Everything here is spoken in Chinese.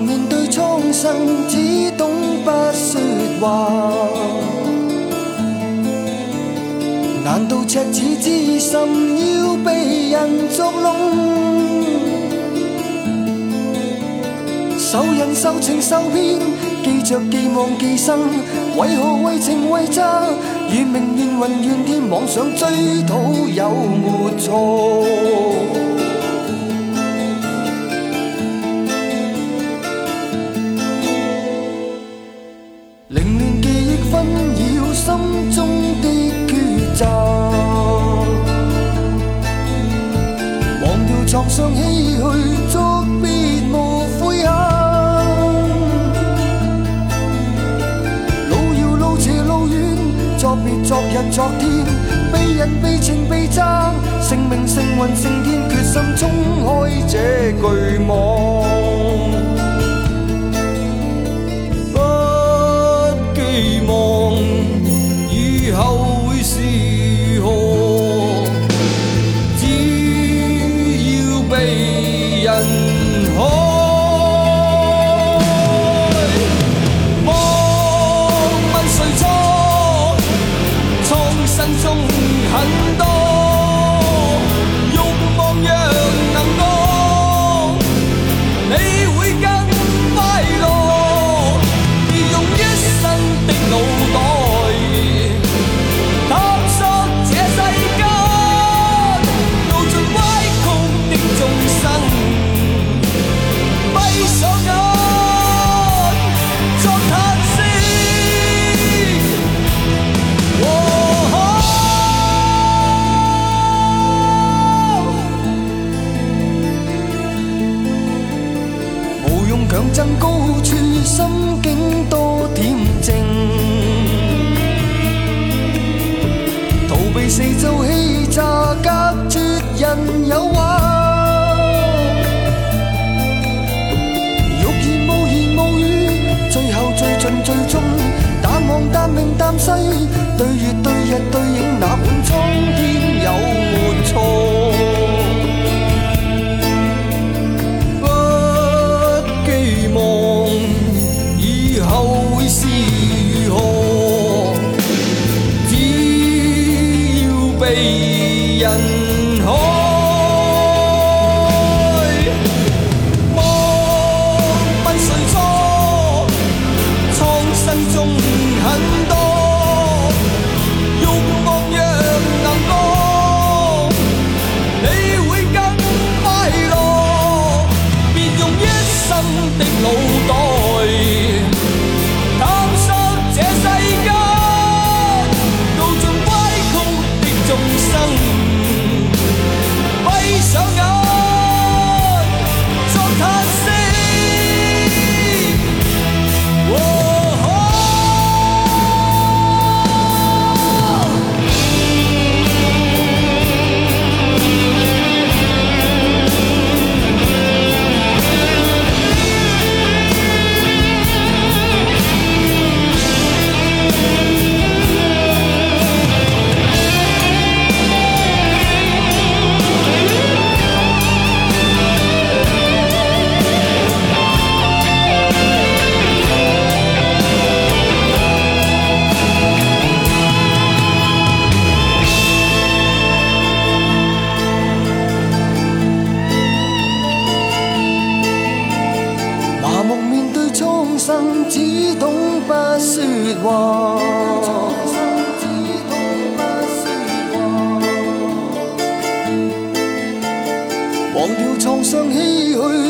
面对苍生只懂不说话。难道赤子之心要被人捉弄？受人受情受骗，记着寄望寄生，为何为情为债？如明怨云怨天，妄想追讨有没错？上唏嘘，作别无悔恨。路遥路斜路远，作别昨日昨天，被人被情被争，成名成云成天，决心冲开这巨网。mundo. 担西，对月对日对影，哪管苍天有没错？不寄望以后会是如何，只要被人说话忘掉创伤唏嘘。